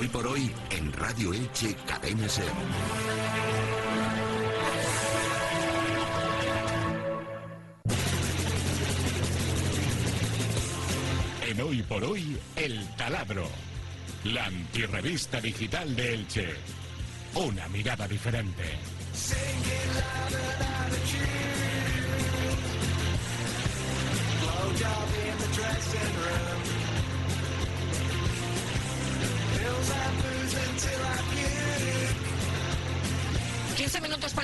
Hoy por hoy, en Radio Elche, Cadena. En Hoy por Hoy, El Taladro. La antirrevista digital de Elche. Una mirada diferente.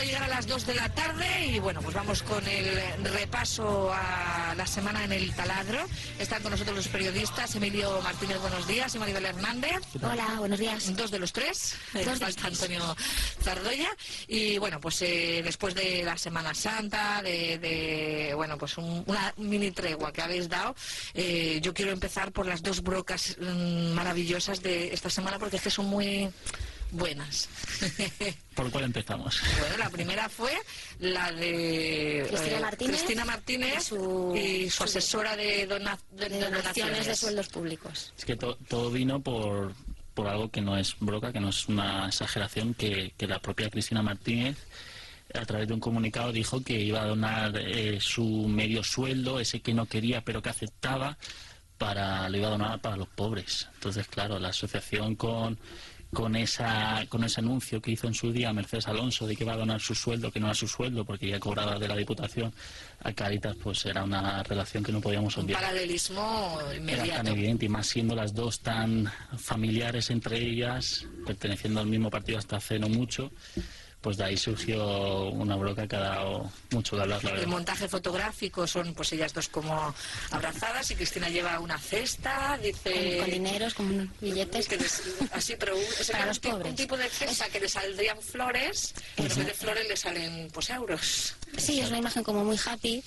Llegar a las 2 de la tarde y bueno, pues vamos con el repaso a la semana en el taladro. Están con nosotros los periodistas Emilio Martínez, buenos días, y Maribel Hernández. Hola, buenos días. Dos de los tres, Dos de los falta tres. Antonio Zardoya. Y bueno, pues eh, después de la Semana Santa, de, de, bueno, pues un- una mini tregua que habéis dado, eh, yo quiero empezar por las dos brocas mm, maravillosas de esta semana porque es que son muy buenas. ¿Por cuál empezamos? Bueno, la primera fue la de Cristina eh, Martínez Cristina Martínez y su- y su su- asesora de, dona- de De donaciones de sueldos públicos. Es que to- todo vino por, por algo que no es broca, que no es una exageración, que, que la propia Cristina Martínez, a través de un comunicado, dijo que iba a donar eh, su medio sueldo, ese que no quería pero que aceptaba, para lo iba a donar para los pobres. Entonces, claro, la asociación con con esa con ese anuncio que hizo en su día Mercedes Alonso de que iba a donar su sueldo, que no era su sueldo porque ya cobraba de la Diputación a Caritas, pues era una relación que no podíamos Un obviar. paralelismo Era tan inmediato. evidente y más siendo las dos tan familiares entre ellas, perteneciendo al mismo partido hasta hace no mucho, pues de ahí surgió una broca que ha dado mucho de hablar, la El montaje fotográfico son pues ellas dos como abrazadas y Cristina lleva una cesta, dice... Con, dineros, con billetes. que les- así, pero un, ese Para los un, tipo, pobres. un tipo de cesta que le saldrían flores, pero en vez de flores le salen pues euros. Sí, es una imagen como muy happy.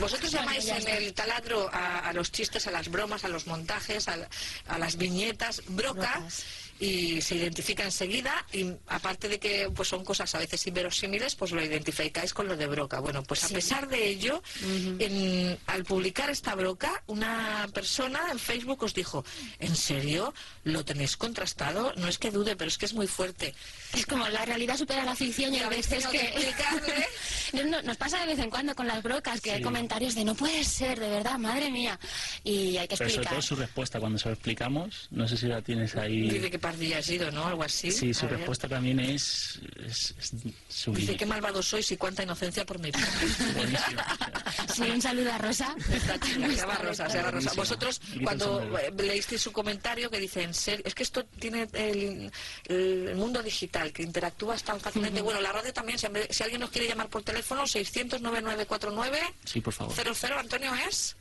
Vosotros llamáis en el taladro a, a los chistes, a las bromas, a los montajes, a, a las viñetas, broca, Brocas. y se identifica enseguida. Y aparte de que pues son cosas a veces inverosímiles, pues lo identificáis con lo de broca. Bueno, pues a Sí. pesar de ello, en- al publicar esta broca, una persona en Facebook os dijo, ¿en serio? ¿Lo tenéis contrastado? No es que dude, pero es que es muy fuerte. Es como la realidad supera la ficción y a veces que que... explicarle. No, no, nos pasa de vez en cuando con las brocas que Sí. Comentarios de no puede ser, de verdad, madre mía. Y hay que Pero sobre explicar. todo su respuesta cuando se lo explicamos, no sé si la tienes ahí. Dice que pardilla has ido, ¿no? Algo así. Sí, su A ver. respuesta también es, es, es Dice qué malvado sois y cuánta inocencia por mi parte. Buenísimo. Sí, un saludo a Rosa. Esta chica, se llama Rosa, se llama Rosa. Vosotros, cuando eh, leísteis su comentario que dice, en serio, es que esto tiene el, el mundo digital, que interactúas tan fácilmente. Bueno, la radio también, si, si alguien nos quiere llamar por teléfono, 600-9949, Sí, por favor. 00, Antonio, ¿es?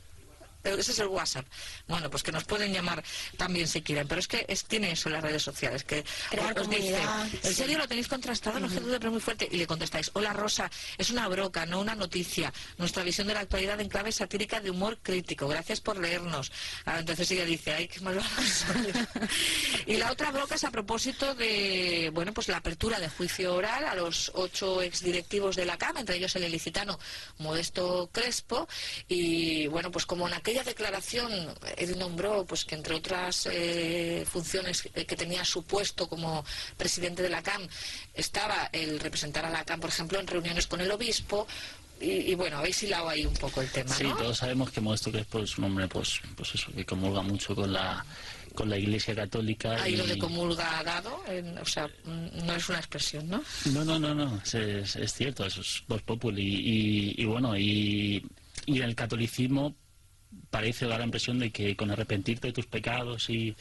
Eh, Ese es el WhatsApp. Bueno, pues que nos pueden llamar también si quieren. Pero es que es, tiene eso en las redes sociales. Que Crear os dice, ¿en sí. serio lo tenéis contrastado? No dude, pero muy fuerte. Y le contestáis, hola Rosa, es una broca, no una noticia. Nuestra visión de la actualidad en clave satírica de humor crítico. Gracias por leernos. Ah, entonces ella dice, ay, qué malvado soy". Y la otra broca es a propósito de, bueno, pues la apertura de juicio oral a los ocho exdirectivos de la CAM, entre ellos el ilicitano Modesto Crespo. Y bueno, pues como en aquella declaración él nombró, pues que entre otras eh, funciones que tenía su puesto como presidente de la CAM, estaba el representar a la CAM, por ejemplo, en reuniones con el obispo. Y, y bueno, habéis hilado ahí un poco el tema, Sí, ¿no? todos sabemos que Modesto Crespo es un hombre, pues, pues eso, que comulga mucho con la, con la Iglesia Católica. Ahí lo y- de comulga dado, o sea, no es una expresión, ¿no? No, no, no, no, es, es- cierto, eso es Vox Populi. Y, y bueno, y, y en el catolicismo parece dar la impresión de que con arrepentirte de tus pecados y,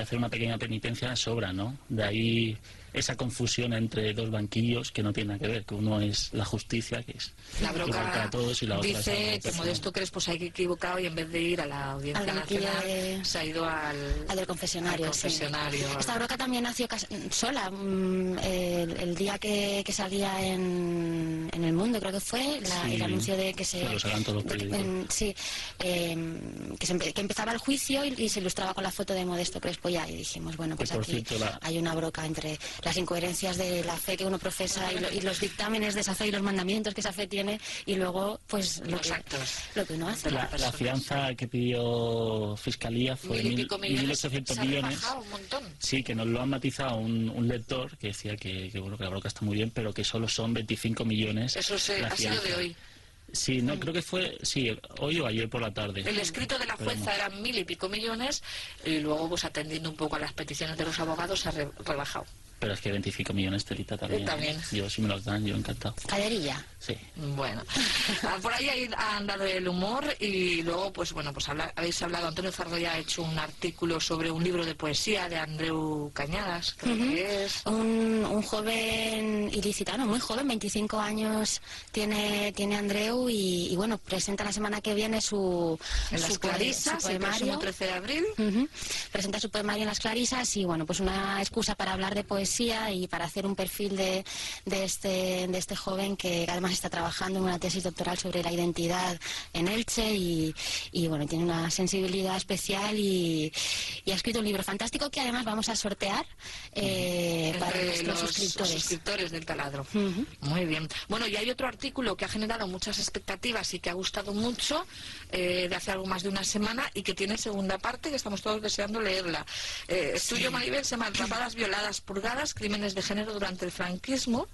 hacer una pequeña penitencia sobra, ¿no? De ahí esa confusión entre dos banquillos que no tiene nada que ver, que uno es la justicia, que es La broca para todos, y la otra es dice algo que. Modesto Crespo se ha equivocado y en vez de ir a la Audiencia Nacional de- se ha ido al, Al del confesionario, al sí. confesionario. Esta broca también nació sola. mm, El, el día que, que salía en, en El Mundo, creo que fue, la- Sí. el anuncio de que se... Sí, sacan todos los de en- sí, eh, que, se que empezaba el juicio y, y se ilustraba con la foto de Modesto Crespo ya. Y dijimos, bueno, pues aquí cierto, la- hay una broca entre las incoherencias de la fe que uno profesa y, lo- y los dictámenes de esa fe y los mandamientos que esa fe tiene y luego pues lo, Los que, actos. lo que uno hace. La, fianza que pidió Fiscalía fue Mil y mil- pico millones. 1.800 se ha millones. Sí, que nos lo han matizado un, un lector que decía que, que, bueno, que la broca está muy bien, pero que solo son 25 millones. Eso se, la ha sido de hoy. Sí, no, creo que fue, sí, hoy o ayer por la tarde. El escrito de la jueza eran mil y pico millones y luego, pues atendiendo un poco a las peticiones de los abogados, se ha re- rebajado. Pero es que 25 millones telita también. Eh, también. Yo, si me los dan, yo encantado. Caderilla. Sí. Bueno, Ah, por ahí hay- ha andado el humor y luego, pues bueno, pues habla- habéis hablado, Antonio Zardoya ha hecho un artículo sobre un libro de poesía de Andreu Cañadas, creo que es. Un, un joven ilicitano, muy joven, 25 años tiene, tiene Andreu y, y, bueno, presenta la semana que viene su, En su las Clarisas, su el próximo poemario. 13 de abril. Presenta su poemario en las Clarisas y bueno, pues una excusa para hablar de poesía y para hacer un perfil de, de este, de este joven que además está trabajando en una tesis doctoral sobre la identidad en Elche y, y, bueno, tiene una sensibilidad especial y, y ha escrito un libro fantástico que además vamos a sortear eh, para nuestros los suscriptores. suscriptores del taladro. Muy bien. Bueno, y hay otro artículo que ha generado muchas expectativas y que ha gustado mucho eh, de hace algo más de una semana y que tiene segunda parte que estamos todos deseando leerla. Eh, es tuyo, Maribel, se llama Atrapadas, violadas, purgadas, crímenes de género durante el franquismo.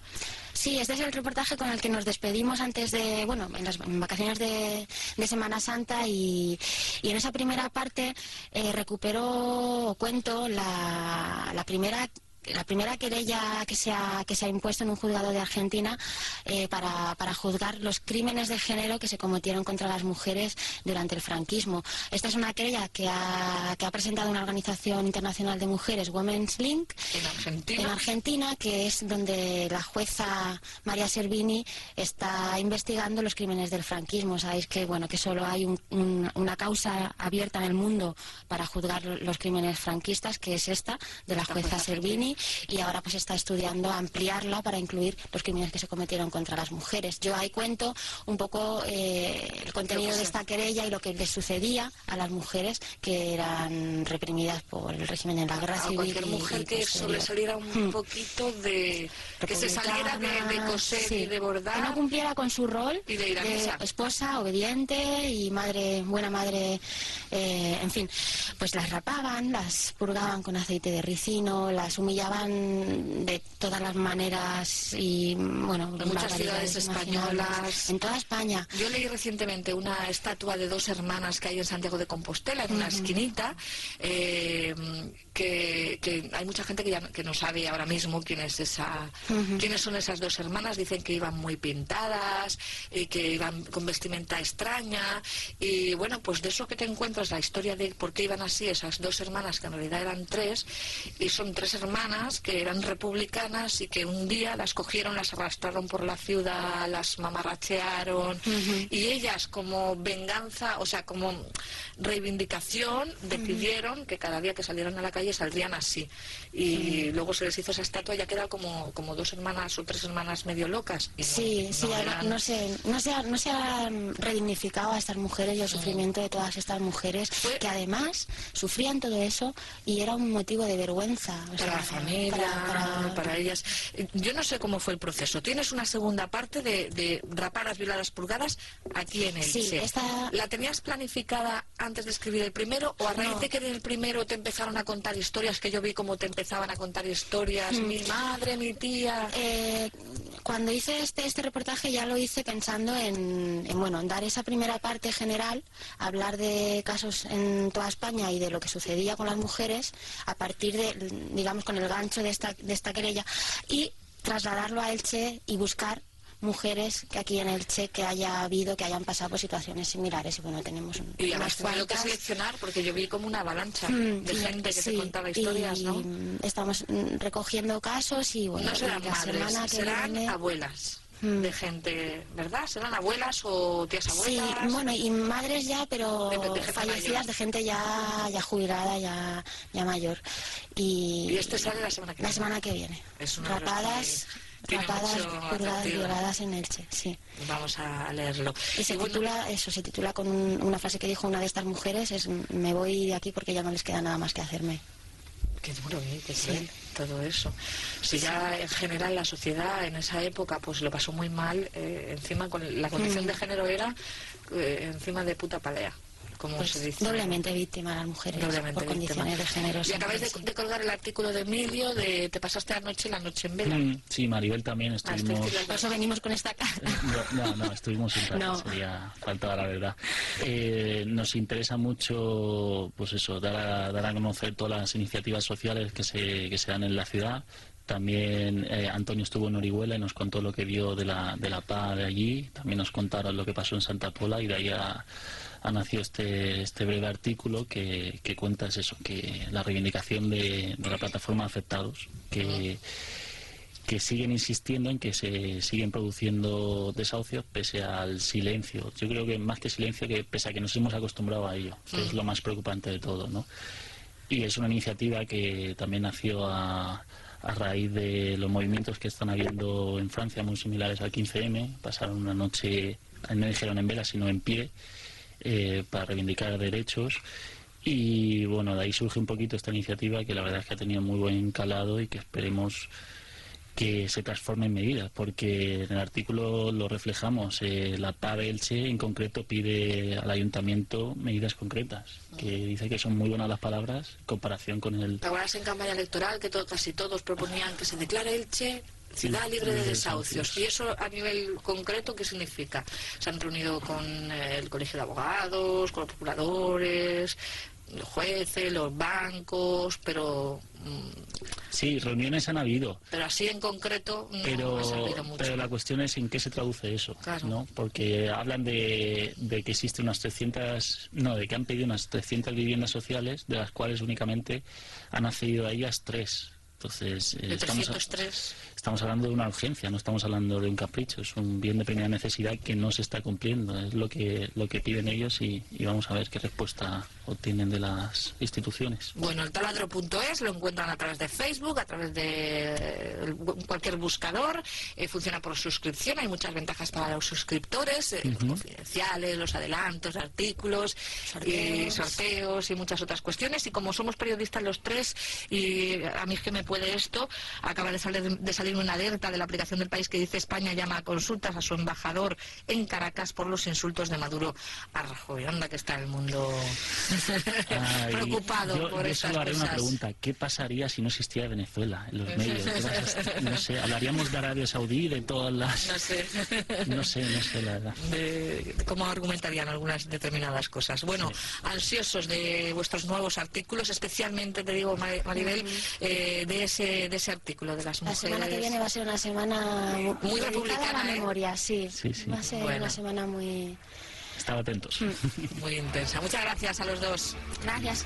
Sí, este es el reportaje con el que nos despedimos antes de, bueno, en las vacaciones de, de Semana Santa y, y en esa primera parte eh, recupero o cuento la, la primera la primera querella que se ha, que se ha impuesto en un juzgado de Argentina eh, para, para juzgar los crímenes de género que se cometieron contra las mujeres durante el franquismo. Esta es una querella que ha, que ha presentado una organización internacional de mujeres, Women's Link, En Argentina. en Argentina, que es donde la jueza María Servini está investigando los crímenes del franquismo. Sabéis que bueno que solo hay un- un- una causa abierta en el mundo para juzgar los crímenes franquistas, que es esta de la jueza jueza Servini, y ahora pues está estudiando ampliarla para incluir los crímenes que se cometieron contra las mujeres. Yo ahí cuento un poco eh, el contenido de esta querella y lo que les sucedía a las mujeres que eran reprimidas por el régimen en la guerra a civil. cualquier mujer y que posterior. sobresaliera un Hmm. poquito de que se saliera de, de coser sí. y de bordar Que no cumpliera con su rol y de ir a misa. esposa obediente y madre, buena madre, eh, en fin. Pues las rapaban, las purgaban con aceite de ricino, las humillaban de todas las maneras y, bueno, En muchas ciudades españolas. En toda España. Yo leí recientemente una estatua de dos hermanas que hay en Santiago de Compostela, en una esquinita, eh, que, que hay mucha gente que, ya que no sabe ahora mismo quién es esa, quiénes son esas dos hermanas. Dicen que iban muy pintadas y que iban con vestimenta extraña. Y bueno, pues de eso que te encuentras, la historia de por qué iban así esas dos hermanas, que en realidad eran tres, y son tres hermanas que eran republicanas y que un día las cogieron, las arrastraron por la ciudad, las mamarrachearon y ellas como venganza, o sea, como reivindicación, decidieron que cada día que salieran a la calle saldrían así. Y luego se les hizo esa estatua y ya queda como, como dos hermanas o tres hermanas medio locas. Y no- Sí, no sí, además, eran- no, sé, no se ha, no se ha mm, redignificado a estas mujeres y el sufrimiento de todas estas mujeres Fue- que además sufrían todo eso y era un motivo de vergüenza. o sea, la familia, para- ellas. Yo no sé cómo fue el proceso. Tienes una segunda parte de, de rapadas, violadas, purgadas aquí en el Sí, esta- ¿La tenías planificada antes de escribir el primero o a raíz No. de que en el primero te empezaron a contar historias que yo vi como te empezaban a contar historias? Hmm. Mi madre, mi tía. Eh, cuando hice este, este reportaje ya lo hice pensando en, en, bueno, en dar esa primera parte general, hablar de casos en toda España y de lo que sucedía con las mujeres a partir de, digamos, con el gancho de esta, de esta querella y trasladarlo a Elche y buscar mujeres que aquí en Elche que haya habido, que hayan pasado por situaciones similares y bueno, tenemos un- Y además fue que seleccionar porque yo vi como una avalancha Mm, de y- gente que sí, te contaba historias, y, ¿no? Estamos recogiendo casos y bueno, No serán la madres, semana que serán viene- abuelas. De gente, ¿verdad? ¿Serán abuelas o tías Sí, abuelas? bueno, y madres ya, pero De- fallecidas, mayor. de gente ya, ya jubilada, ya, ya mayor. Y, Y este sale la semana que la viene. semana que viene. Es los Rapadas, rapadas, atractivo. violadas en Elche, sí. Vamos a leerlo. Y se Y bueno, titula, eso, se titula con un- una frase que dijo una de estas mujeres, es me voy de aquí porque ya no les queda nada más que hacerme. Qué duro, ¿eh? Qué cruel, todo eso. Si ya en general la sociedad en esa época pues lo pasó muy mal, eh, encima con la condición Mm. de género era eh, encima de puta palea, como Pues se dice. doblemente víctima las mujeres Doblemente por víctima. condiciones de género. Y acabáis de, de colgar el artículo de Emilio de Te pasaste anoche la noche en vela. Mm, Sí, Maribel también Ah, estuvimos... estáis Por eso venimos con esta cara. No, no, no, estuvimos en casa, No. sería falta la verdad. Eh, nos interesa mucho, pues eso, dar a, dar a conocer todas las iniciativas sociales que se, que se dan en la ciudad. También eh, Antonio estuvo en Orihuela y nos contó lo que vio de la, de la PA de allí. También nos contaron lo que pasó en Santa Pola y de ahí ha, ha nacido este, este breve artículo que, que cuenta es eso, que la reivindicación de, de la plataforma afectados, que que siguen insistiendo en que se siguen produciendo desahucios pese al silencio. Yo creo que más que silencio, que pese a que nos hemos acostumbrado a ello, que es lo más preocupante de todo, ¿no? Y es una iniciativa que también nació a, a raíz de los movimientos que están habiendo en Francia, muy similares al 15M. Pasaron una noche, no dijeron en vela, sino en pie, eh, para reivindicar derechos. Y bueno, de ahí surge un poquito esta iniciativa que la verdad es que ha tenido muy buen calado y que esperemos que se transforme en medidas, porque en el artículo lo reflejamos. eh, la PA de Elche en concreto pide al ayuntamiento medidas concretas, que dice que son muy buenas las palabras en comparación con el... ¿Te en campaña electoral que to- casi todos proponían que se declare Elche ciudad libre de de desahucios? ¿Y eso a nivel concreto qué significa? Se han reunido con eh, el Colegio de Abogados, con los procuradores, los jueces, los bancos, pero, mm, Sí, reuniones han habido, pero así en concreto no pero, ha servido mucho. pero la cuestión es en qué se traduce eso, Claro. ¿no? Porque hablan de, de que existen unas 300, no, de que han pedido unas 300 viviendas sociales, de las cuales únicamente han accedido a ellas tres. Entonces, eh, de estamos, a- 303. Estamos hablando de una urgencia, no estamos hablando de un capricho, es un bien de primera necesidad que no se está cumpliendo, es lo que, lo que piden ellos y, y vamos a ver qué respuesta obtienen de las instituciones. Bueno, el taladro.es lo encuentran a través de Facebook, a través de eh, cualquier buscador. eh, funciona por suscripción, hay muchas ventajas para los suscriptores, eh, los confidenciales, los adelantos, artículos, y Sorteos. sorteos y muchas otras cuestiones. Y como somos periodistas los tres, y a mí es que me puede esto, acaba de salir, de salir una alerta de la aplicación del país que dice España llama a consultas a su embajador en Caracas por los insultos de Maduro a Rajoy. Anda que está el mundo Ay, preocupado yo, por yo solo haré cosas. una pregunta, ¿qué pasaría si no existiera Venezuela en los medios? ¿Qué pasa? No sé, hablaríamos de Arabia Saudí, de todas las... No sé. No sé, no sé, la verdad. de cómo argumentarían algunas determinadas cosas. Bueno, ansiosos de vuestros nuevos artículos, especialmente, te digo, Mari- Maribel, eh, de, ese, de ese artículo de las La mujeres. que viene va a ser una semana Muy dedicada republicana, a la ¿eh? memoria, sí. Sí, sí. Va a ser Bueno. una semana muy... Estad atentos. Muy intensa. Muchas gracias a los dos. Gracias.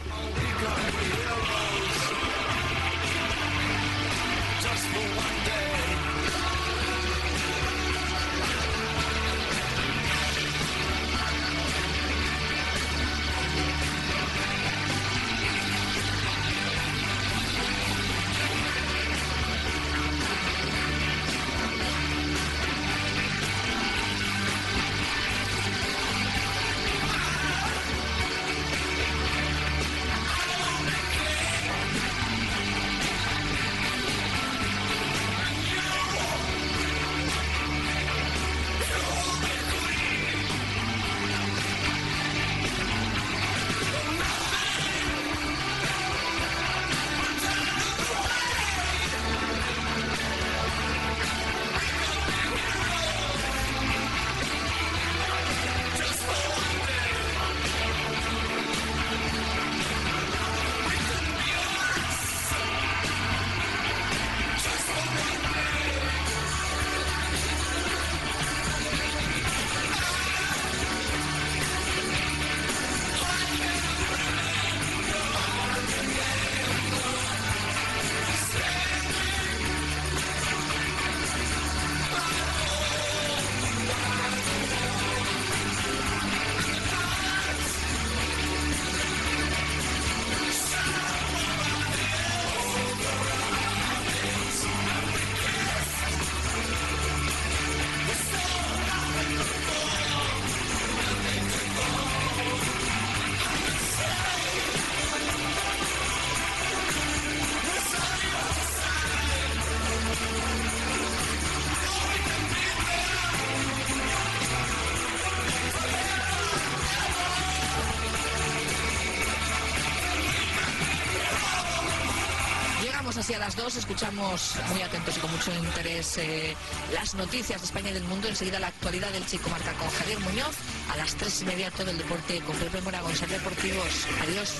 Just for one day. Llegamos así a las 2, escuchamos muy atentos y con mucho interés eh, las noticias de España y del mundo. Enseguida la actualidad del Chico Marca con Javier Muñoz. A las 3 y media todo el deporte con Pepe Moragón, Deportivos. Adiós.